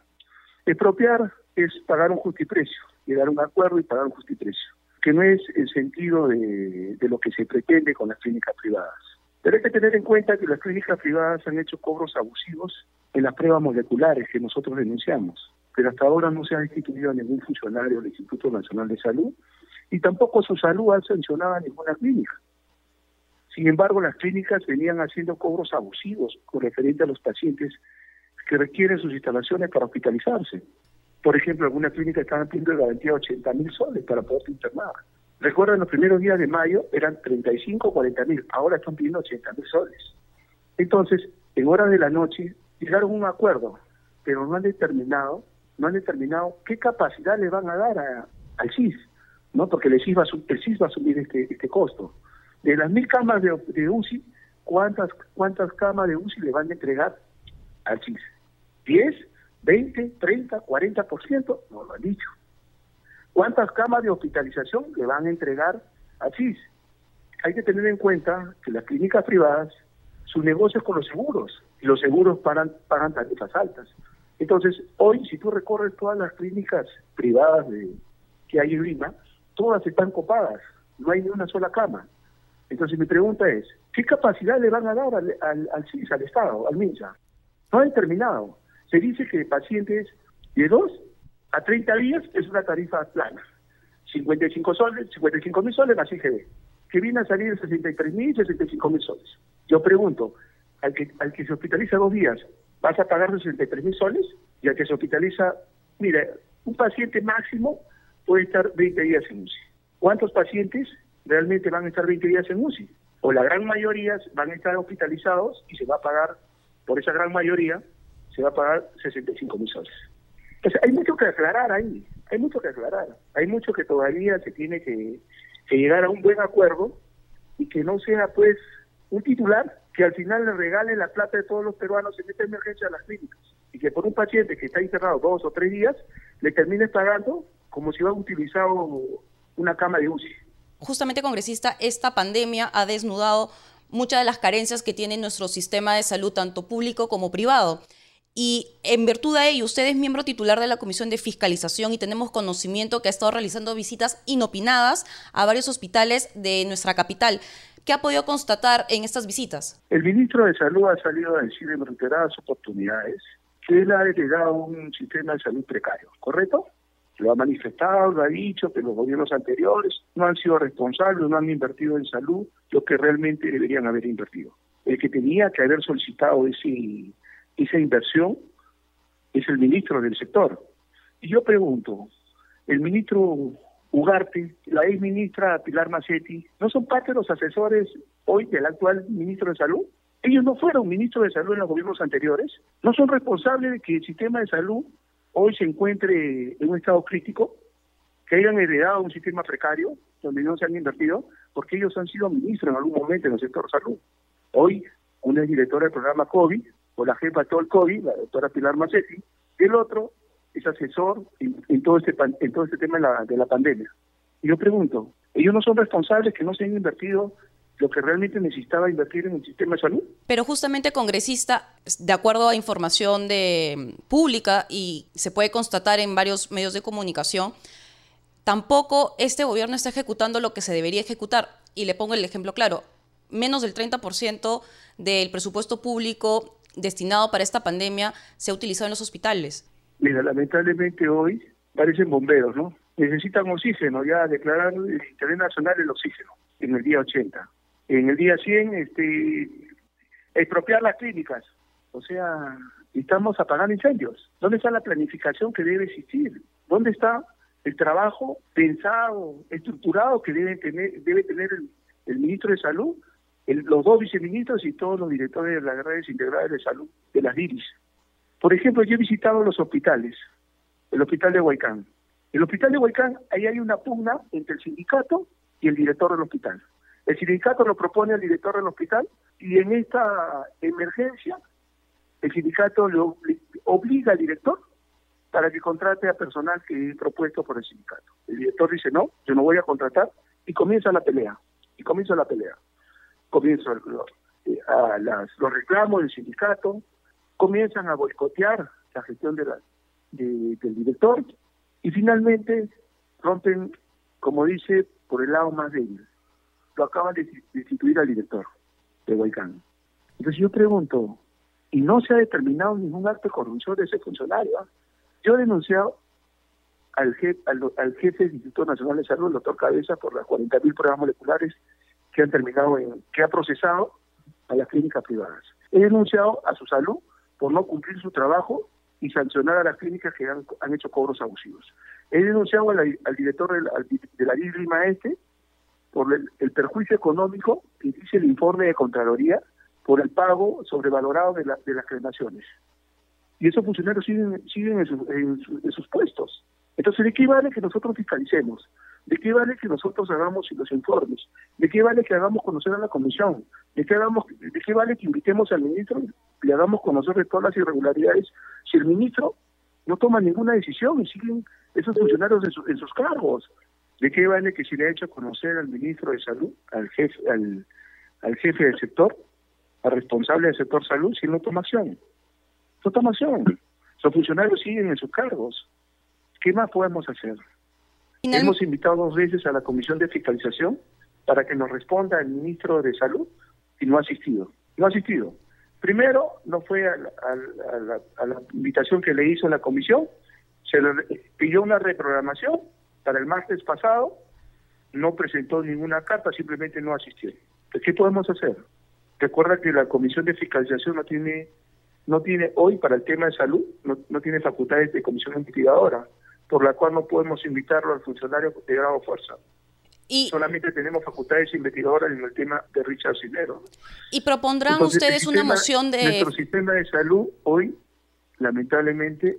Expropiar es pagar un justiprecio, llegar a un acuerdo y pagar un justiprecio, que no es el sentido de, de lo que se pretende con las clínicas privadas. Pero hay que tener en cuenta que las clínicas privadas han hecho cobros abusivos en las pruebas moleculares que nosotros denunciamos, pero hasta ahora no se ha instituido ningún funcionario del Instituto Nacional de Salud y tampoco su salud ha sancionado a ninguna clínica. Sin embargo, las clínicas venían haciendo cobros abusivos con referente a los pacientes que requieren sus instalaciones para hospitalizarse. Por ejemplo, algunas clínicas estaban pidiendo garantía de 80 mil soles para poder internar. Recuerden, los primeros días de mayo eran 35 o 40 mil, ahora están pidiendo 80 mil soles. Entonces, en horas de la noche, llegaron a un acuerdo, pero no han determinado, no han determinado qué capacidad le van a dar al CIS, ¿no? Porque el CIS va a, el CIS va a asumir este, este costo. De las mil camas de, UCI, ¿cuántas, ¿cuántas camas de UCI le van a entregar al CIS? ¿10? 20, 30, 40%, no lo han dicho. ¿Cuántas camas de hospitalización le van a entregar a CIS? Hay que tener en cuenta que las clínicas privadas, su negocio es con los seguros, y los seguros pagan, pagan tarifas altas. Entonces, hoy, si tú recorres todas las clínicas privadas de, que hay en Lima, todas están copadas, no hay ni una sola cama. Entonces, mi pregunta es, ¿qué capacidad le van a dar al, al, al CIS, al Estado, al MINSA? No han terminado se dice que pacientes de 2 a 30 días es una tarifa plana. 55 soles, 55 mil soles más IGB, que viene a salir 63 mil, 65 mil soles. Yo pregunto, al que, al que se hospitaliza dos días, ¿vas a pagar 63 mil soles? Y al que se hospitaliza, mira, un paciente máximo puede estar 20 días en UCI. ¿Cuántos pacientes realmente van a estar 20 días en UCI? O la gran mayoría van a estar hospitalizados y se va a pagar por esa gran mayoría se va a pagar 65 mil soles. Entonces, hay mucho que aclarar ahí, hay mucho que aclarar, hay mucho que todavía se tiene que, llegar a un buen acuerdo y que no sea pues un titular que al final le regale la plata de todos los peruanos en esta emergencia a las clínicas y que por un paciente que está internado dos o tres días le termine pagando como si hubiera utilizado una cama de UCI. Justamente, congresista, esta pandemia ha desnudado muchas de las carencias que tiene nuestro sistema de salud, tanto público como privado. Y en virtud de ello, usted es miembro titular de la Comisión de Fiscalización y tenemos conocimiento que ha estado realizando visitas inopinadas a varios hospitales de nuestra capital. ¿Qué ha podido constatar en estas visitas? El ministro de Salud ha salido a decir en reiteradas oportunidades que él ha heredado un sistema de salud precario, ¿correcto? Lo ha manifestado, lo ha dicho, que los gobiernos anteriores no han sido responsables, no han invertido en salud lo que realmente deberían haber invertido. El que tenía que haber solicitado ese esa inversión es el ministro del sector. Y yo pregunto, el ministro Ugarte, la ex ministra Pilar Macetti, ¿no son parte de los asesores hoy del actual ministro de Salud? Ellos no fueron ministros de Salud en los gobiernos anteriores, no son responsables de que el sistema de salud hoy se encuentre en un estado crítico, que hayan heredado un sistema precario donde no se han invertido, porque ellos han sido ministros en algún momento en el sector salud. Hoy, una es directora del programa COVID, o la jefa de todo el COVID, la doctora Pilar Macetti, el otro es asesor en, todo este en todo este tema de la, de la pandemia. Y yo pregunto, ¿ellos no son responsables que no se han invertido lo que realmente necesitaba invertir en el sistema de salud. Pero justamente, congresista, de acuerdo a información de pública y se puede constatar en varios medios de comunicación, tampoco este gobierno está ejecutando lo que se debería ejecutar. Y le pongo el ejemplo claro, menos del 30% del presupuesto público destinado para esta pandemia se ha utilizado en los hospitales? Mira, lamentablemente hoy parecen bomberos, ¿no? Necesitan oxígeno, ya declarar el interés nacional el oxígeno en el día 80. En el día 100, este, expropiar las clínicas. O sea, estamos apagando incendios. ¿Dónde está la planificación que debe existir? ¿Dónde está el trabajo pensado, estructurado que debe tener, debe tener el ministro de Salud los dos viceministros y todos los directores de las redes integrales de salud de las DIRIS. Por ejemplo, yo he visitado los hospitales, el hospital de Huaycán. El hospital de Huaycán, ahí hay una pugna entre el sindicato y el director del hospital. El sindicato lo propone al director del hospital y en esta emergencia el sindicato le obliga al director para que contrate a personal que es propuesto por el sindicato. El director dice, no, yo no voy a contratar y comienza la pelea. Y comienza la pelea comienza eh, los reclamos del sindicato, comienzan a boicotear la gestión del director y finalmente rompen, como dice, por el lado más débil. Lo acaban de destituir al director de Huaycán. Entonces yo pregunto, y no se ha determinado ningún acto de corrupción de ese funcionario. ¿ah? Yo he denunciado al, jefe, al, jefe del Instituto Nacional de Salud, el doctor Cabeza, por las 40.000 pruebas moleculares que han terminado en, que ha procesado a las clínicas privadas. He denunciado a su salud por no cumplir su trabajo y sancionar a las clínicas que han, hecho cobros abusivos. He denunciado al, director de la Lima Este por el, perjuicio económico que dice el informe de Contraloría por el pago sobrevalorado de, de las cremaciones. Y esos funcionarios siguen, siguen en sus puestos. Entonces, ¿de qué vale que nosotros fiscalicemos? ¿De qué vale que nosotros hagamos los informes? ¿De qué vale que hagamos conocer a la comisión? ¿De qué, hagamos, de qué vale que invitemos al ministro y le hagamos conocer de todas las irregularidades si el ministro no toma ninguna decisión y siguen esos funcionarios en, sus cargos? ¿De qué vale que si le ha hecho conocer al ministro de Salud, al jefe, al, al jefe del sector, al responsable del sector salud, si no toma acción? No toma acción. Los funcionarios siguen en sus cargos. ¿Qué más podemos hacer? Hemos invitado dos veces a la Comisión de Fiscalización para que nos responda el ministro de Salud y no ha asistido. No ha asistido. Primero, no fue a la, invitación que le hizo la comisión, se le pidió una reprogramación para el martes pasado, no presentó ninguna carta, simplemente no asistió. ¿Qué podemos hacer? Recuerda que la Comisión de Fiscalización no tiene, no tiene hoy para el tema de salud, no, no tiene facultades de comisión investigadora por la cual no podemos invitarlo al funcionario de grado fuerza. Y, Solamente tenemos facultades investigadoras en el tema de Richard Cisneros. ¿Y propondrán ustedes una moción de...? Nuestro sistema de salud hoy, lamentablemente,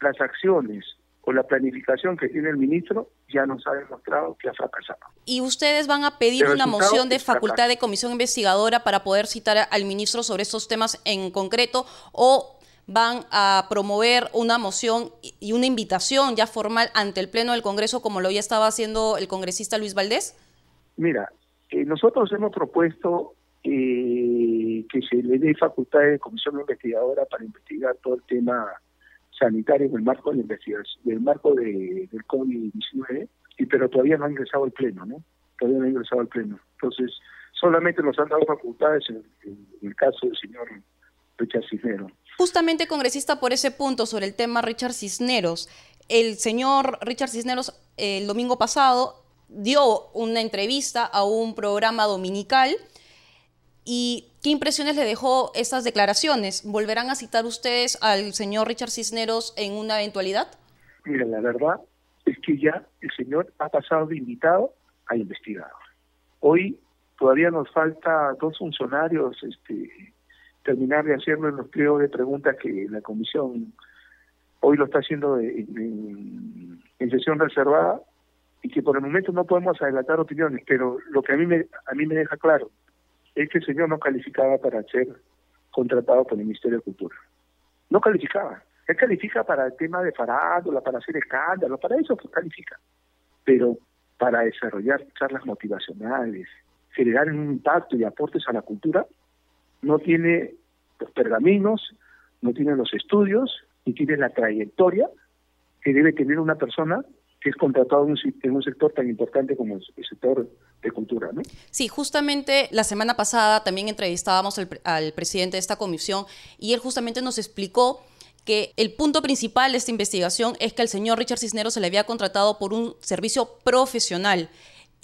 las acciones o la planificación que tiene el ministro ya nos ha demostrado que ha fracasado. ¿Y ustedes van a pedir una moción de facultad de comisión investigadora para poder citar al ministro sobre estos temas en concreto o van a promover una moción y una invitación ya formal ante el Pleno del Congreso, como lo ya estaba haciendo el congresista Luis Valdés? Mira, eh, nosotros hemos propuesto eh, que se le dé facultad de comisión investigadora para investigar todo el tema sanitario en el marco de la investigación, del marco de, del COVID-19, y pero todavía no ha ingresado al Pleno, ¿no? Todavía no ha ingresado al Pleno. Entonces, solamente nos han dado facultades en, en el caso del señor Richard Cisneros. Justamente congresista por ese punto sobre el tema Richard Cisneros. El señor Richard Cisneros el domingo pasado dio una entrevista a un programa dominical y ¿qué impresiones le dejó esas declaraciones? ¿Volverán a citar ustedes al señor Richard Cisneros en una eventualidad? Mira, la verdad es que ya el señor ha pasado de invitado a investigador. Hoy todavía nos falta dos funcionarios este, terminar de hacerlo en los pliegos de preguntas que la comisión hoy lo está haciendo en, sesión reservada y que por el momento no podemos adelantar opiniones, pero lo que a mí me, a mí me deja claro es que el señor no calificaba para ser contratado por el Ministerio de Cultura. No calificaba. Él califica para el tema de farándula, para hacer escándalos, para eso califica. Pero para desarrollar charlas motivacionales, generar un impacto y aportes a la cultura, no tiene los pergaminos, no tiene los estudios, ni tiene la trayectoria que debe tener una persona que es contratado en un, sector tan importante como el sector de cultura. ¿no? Sí, justamente la semana pasada también entrevistábamos al, presidente de esta comisión y él justamente nos explicó que el punto principal de esta investigación es que el señor Richard Cisneros se le había contratado por un servicio profesional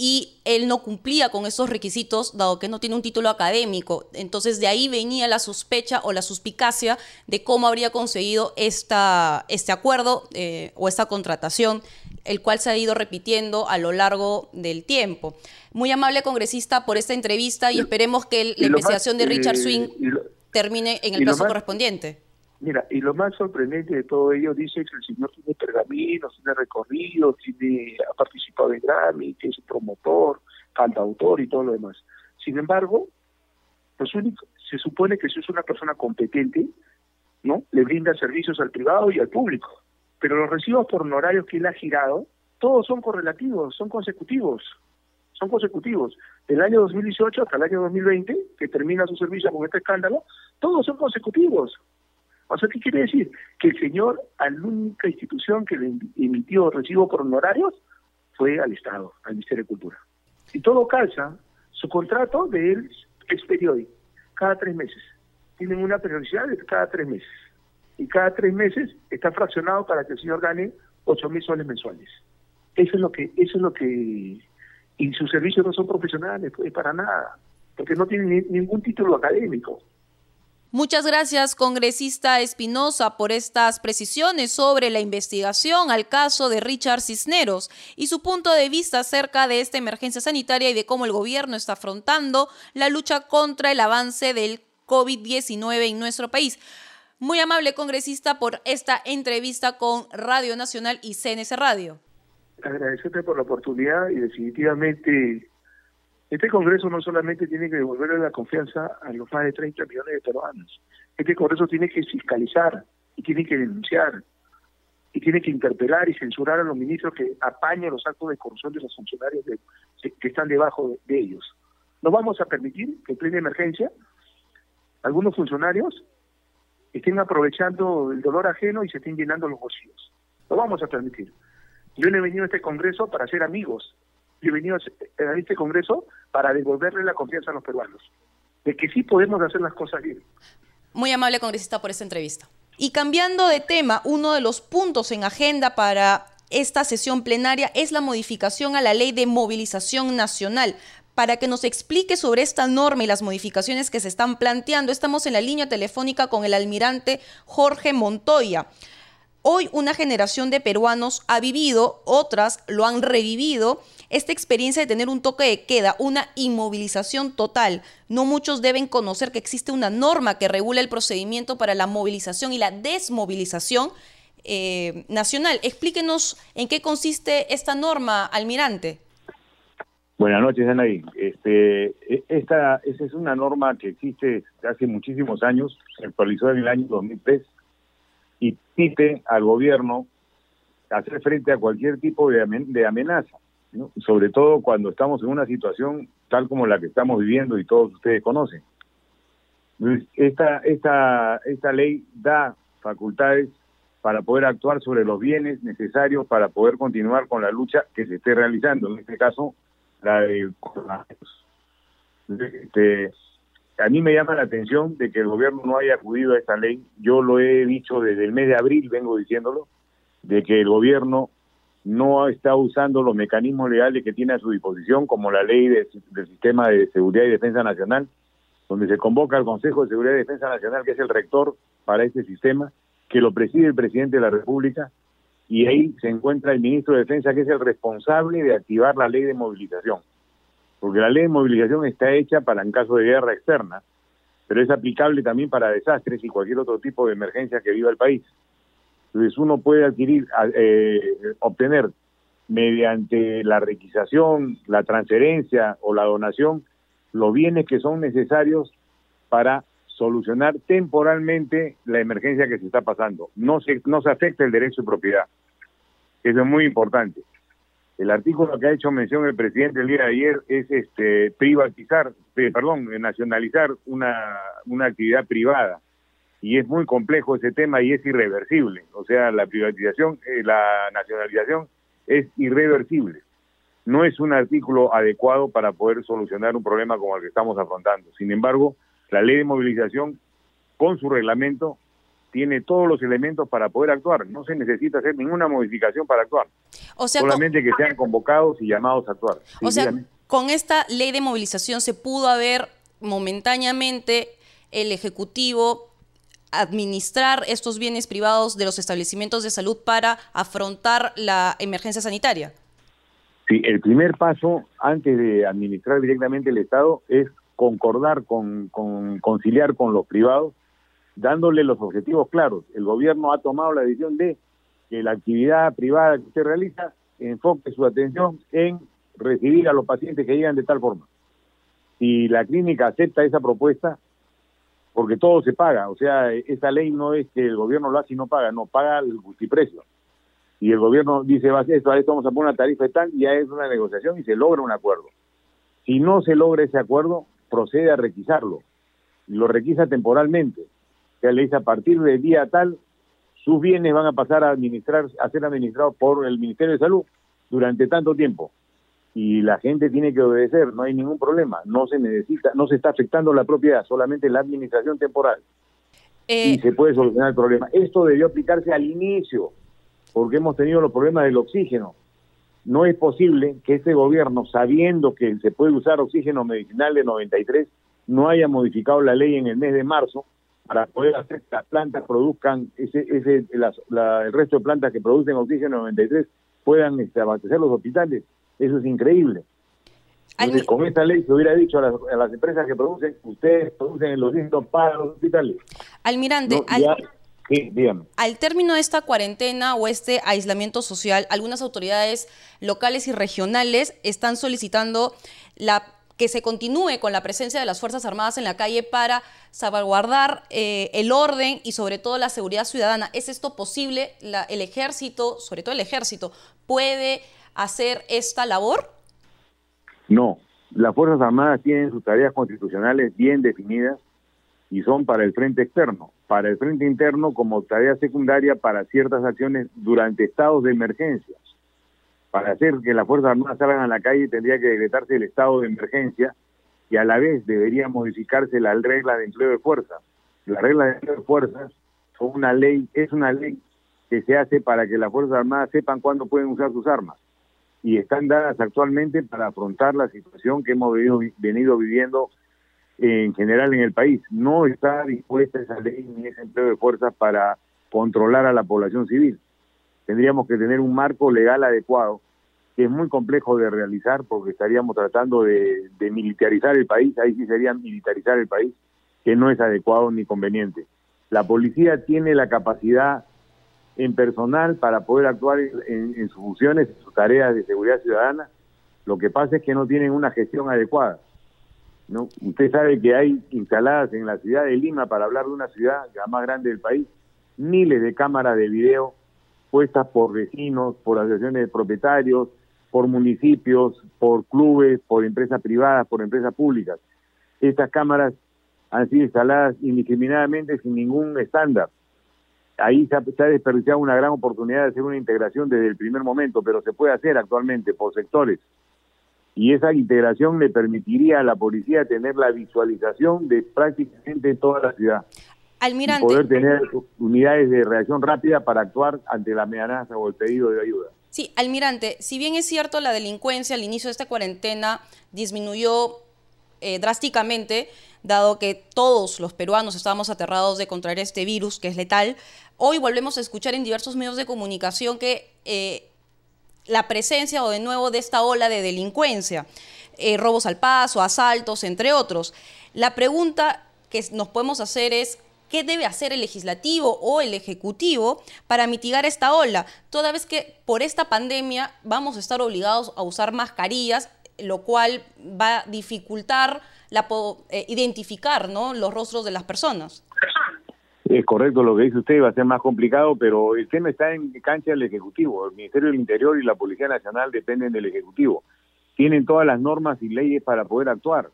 y él no cumplía con esos requisitos dado que no tiene un título académico. Entonces de ahí venía la sospecha o la suspicacia de cómo habría conseguido esta, este acuerdo eh, o esta contratación, el cual se ha ido repitiendo a lo largo del tiempo. Muy amable congresista por esta entrevista y, esperemos que la investigación de Richard eh, Swing termine en el plazo correspondiente. Mira, y lo más sorprendente de todo ello dice que el señor tiene pergaminos, tiene recorrido, tiene, ha participado en Grammy, que es promotor, cantautor y todo lo demás. Sin embargo, pues se supone que si es una persona competente, ¿no? Le brinda servicios al privado y al público. Pero los recibos por honorarios que él ha girado, todos son correlativos, son consecutivos. Son consecutivos. Del año 2018 hasta el año 2020, que termina su servicio con este escándalo, todos son consecutivos. O sea, ¿qué quiere decir? Que el señor a la única institución que le emitió recibo por honorarios fue al Estado, al Ministerio de Cultura. Y todo calza, su contrato de él es periódico, cada tres meses. tienen una periodicidad de cada tres meses. Y cada tres meses está fraccionado para que el señor gane ocho mil soles mensuales. Eso es lo que, eso es lo que, y sus servicios no son profesionales, pues para nada, porque no tienen ningún título académico. Muchas gracias, congresista Espinosa, por estas precisiones sobre la investigación al caso de Richard Cisneros y su punto de vista acerca de esta emergencia sanitaria y de cómo el gobierno está afrontando la lucha contra el avance del COVID-19 en nuestro país. Muy amable congresista por esta entrevista con Radio Nacional y CNS Radio. Agradecerte por la oportunidad y definitivamente este Congreso no solamente tiene que devolverle la confianza a los más de 30 millones de peruanos, este Congreso tiene que fiscalizar y tiene que denunciar y tiene que interpelar y censurar a los ministros que apañan los actos de corrupción de los funcionarios que están debajo de, ellos. No vamos a permitir que en plena emergencia algunos funcionarios estén aprovechando el dolor ajeno y se estén llenando los bolsillos. No vamos a permitir. Yo no he venido a este Congreso para ser amigos, bienvenidos a este Congreso para devolverle la confianza a los peruanos, de que sí podemos hacer las cosas bien. Muy amable congresista por esta entrevista. Y cambiando de tema, uno de los puntos en agenda para esta sesión plenaria es la modificación a la ley de movilización nacional. Para que nos explique sobre esta norma y las modificaciones que se están planteando, estamos en la línea telefónica con el almirante Jorge Montoya. Hoy una generación de peruanos ha vivido, otras lo han revivido, esta experiencia de tener un toque de queda, una inmovilización total. No muchos deben conocer que existe una norma que regula el procedimiento para la movilización y la desmovilización eh, nacional. Explíquenos en qué consiste esta norma, almirante. Buenas noches, Anaí. Este, e, esta, esa es una norma que existe hace muchísimos años, se actualizó en el año 2003 y pide al gobierno hacer frente a cualquier tipo de amenaza sobre todo cuando estamos en una situación tal como la que estamos viviendo y todos ustedes conocen. Esta, esta, esta ley da facultades para poder actuar sobre los bienes necesarios para poder continuar con la lucha que se esté realizando, en este caso la de. Este, a mí me llama la atención de que el gobierno no haya acudido a esta ley. Yo lo he dicho desde el mes de abril, vengo diciéndolo, de que el gobierno no está usando los mecanismos legales que tiene a su disposición, como la ley del Sistema de Seguridad y Defensa Nacional, donde se convoca al Consejo de Seguridad y Defensa Nacional, que es el rector para este sistema, que lo preside el presidente de la República, y ahí se encuentra el ministro de Defensa, que es el responsable de activar la ley de movilización. Porque la ley de movilización está hecha para en caso de guerra externa, pero es aplicable también para desastres y cualquier otro tipo de emergencia que viva el país. Entonces uno puede adquirir, eh, obtener mediante la requisación, la transferencia o la donación los bienes que son necesarios para solucionar temporalmente la emergencia que se está pasando. No se, no se afecta el derecho de propiedad. Eso es muy importante. El artículo que ha hecho mención el presidente el día de ayer es este privatizar, eh, perdón, nacionalizar una, una actividad privada y es muy complejo ese tema y es irreversible. O sea, la privatización, eh, la nacionalización es irreversible. No es un artículo adecuado para poder solucionar un problema como el que estamos afrontando. Sin embargo, la ley de movilización, con su reglamento, tiene todos los elementos para poder actuar. No se necesita hacer ninguna modificación para actuar. O sea, Solamente que sean convocados y llamados a actuar. o sea, con esta ley de movilización se pudo haber momentáneamente el Ejecutivo administrar estos bienes privados de los establecimientos de salud para afrontar la emergencia sanitaria? Sí, el primer paso antes de administrar directamente el Estado es concordar con, conciliar con los privados, dándole los objetivos claros. El gobierno ha tomado la decisión de que la actividad privada que se realiza enfoque su atención en recibir a los pacientes que llegan de tal forma. Si la clínica acepta esa propuesta, porque todo se paga, o sea, esa ley no es que el gobierno lo hace y no paga, no, paga el justiprecio. Y el gobierno dice, va esto, a esto vamos a poner una tarifa de tal, y ya es una negociación y se logra un acuerdo. Si no se logra ese acuerdo, procede a requisarlo, y lo requisa temporalmente. O sea, le dice a partir del día tal, sus bienes van a pasar a administrar, a ser administrados por el Ministerio de Salud durante tanto tiempo. Y la gente tiene que obedecer, no hay ningún problema, no se necesita, no se está afectando la propiedad, solamente la administración temporal. y Eh, se puede solucionar el problema. Esto debió aplicarse al inicio, porque hemos tenido los problemas del oxígeno. No es posible que este gobierno, sabiendo que se puede usar oxígeno medicinal de 93, no haya modificado la ley en el mes de marzo para poder hacer que las plantas produzcan, ese, ese, las- la- el resto de plantas que producen oxígeno 93 puedan este, abastecer los hospitales. Eso es increíble. Entonces, con esta ley se hubiera dicho a las, a las empresas que producen, ustedes producen el oxígeno para los hospitales. almirante, No, al- ya- sí, dígame. Al término de esta cuarentena o este aislamiento social, algunas autoridades locales y regionales están solicitando la, que se continúe con la presencia de las Fuerzas Armadas en la calle para salvaguardar eh, el orden y sobre todo la seguridad ciudadana. ¿Es esto posible? La- ¿El ejército, sobre todo el ejército, puede hacer esta labor? No, las Fuerzas Armadas tienen sus tareas constitucionales bien definidas y son para el frente externo. Para el frente interno, como tarea secundaria para ciertas acciones durante estados de emergencia. Para hacer que las Fuerzas Armadas salgan a la calle tendría que decretarse el estado de emergencia y a la vez debería modificarse la regla de empleo de fuerza. La regla de empleo de fuerzas son una ley, es una ley que se hace para que las Fuerzas Armadas sepan cuándo pueden usar sus armas y están dadas actualmente para afrontar la situación que hemos venido, viviendo en general en el país. No está dispuesta esa ley ni ese empleo de fuerzas para controlar a la población civil. Tendríamos que tener un marco legal adecuado, que es muy complejo de realizar porque estaríamos tratando de militarizar el país, ahí sí sería militarizar el país, que no es adecuado ni conveniente. La policía tiene la capacidad en personal para poder actuar en, sus funciones, en sus tareas de seguridad ciudadana. Lo que pasa es que no tienen una gestión adecuada. Usted sabe que hay instaladas en la ciudad de Lima, para hablar de una ciudad la más grande del país, miles de cámaras de video puestas por vecinos, por asociaciones de propietarios, por municipios, por clubes, por empresas privadas, por empresas públicas. Estas cámaras han sido instaladas indiscriminadamente sin ningún estándar ahí se ha, se ha, desperdiciado una gran oportunidad de hacer una integración desde el primer momento, pero se puede hacer actualmente por sectores. Y esa integración le permitiría a la policía tener la visualización de prácticamente toda la ciudad. Almirante. Y poder tener unidades de reacción rápida para actuar ante la amenaza o el pedido de ayuda. Sí, almirante, si bien es cierto la delincuencia al inicio de esta cuarentena disminuyó eh, drásticamente, dado que todos los peruanos estábamos aterrados de contraer este virus que es letal, hoy volvemos a escuchar en diversos medios de comunicación que eh, la presencia o de nuevo de esta ola de delincuencia, eh, robos al paso, asaltos, entre otros. La pregunta que nos podemos hacer es, ¿qué debe hacer el legislativo o el ejecutivo para mitigar esta ola? Toda vez que por esta pandemia vamos a estar obligados a usar mascarillas, lo cual va a dificultar la, eh, identificar ¿no? los rostros de las personas. Es correcto lo que dice usted, va a ser más complicado, pero el tema está en cancha del Ejecutivo. El Ministerio del Interior y la Policía Nacional dependen del Ejecutivo. Tienen todas las normas y leyes para poder actuar.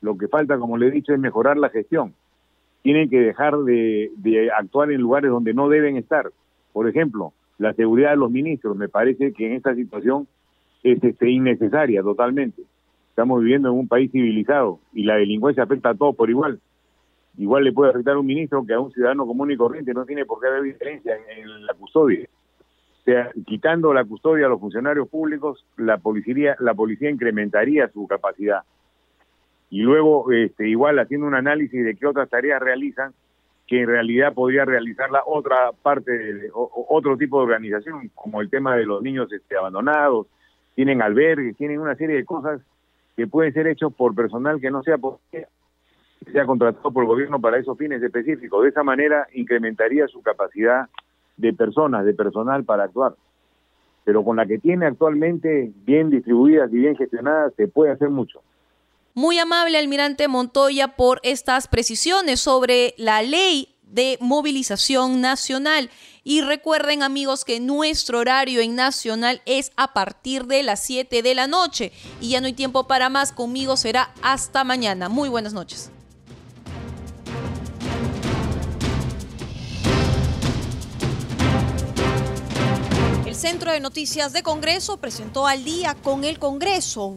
Lo que falta, como le he dicho, es mejorar la gestión. Tienen que dejar de, de actuar en lugares donde no deben estar. Por ejemplo, la seguridad de los ministros. Me parece que en esta situación es este, innecesaria totalmente. Estamos viviendo en un país civilizado y la delincuencia afecta a todos por igual. Igual le puede afectar a un ministro que a un ciudadano común y corriente, no tiene por qué haber diferencia en, la custodia. O sea, quitando la custodia a los funcionarios públicos, la policía, la policía incrementaría su capacidad. Y luego, este, igual haciendo un análisis de qué otras tareas realizan, que en realidad podría realizarla otra parte, de, otro tipo de organización, como el tema de los niños este, abandonados, tienen albergues, tienen una serie de cosas que pueden ser hechos por personal que no sea policía, que sea contratado por el gobierno para esos fines específicos. De esa manera incrementaría su capacidad de personas, de personal para actuar. Pero con la que tiene actualmente bien distribuidas y bien gestionadas, se puede hacer mucho. Muy amable, almirante Montoya, por estas precisiones sobre la ley de movilización nacional. Y recuerden amigos que nuestro horario en nacional es a partir de las 7 de la noche. Y ya no hay tiempo para más, conmigo será hasta mañana. Muy buenas noches. Centro de Noticias de Congreso presentó al día con el Congreso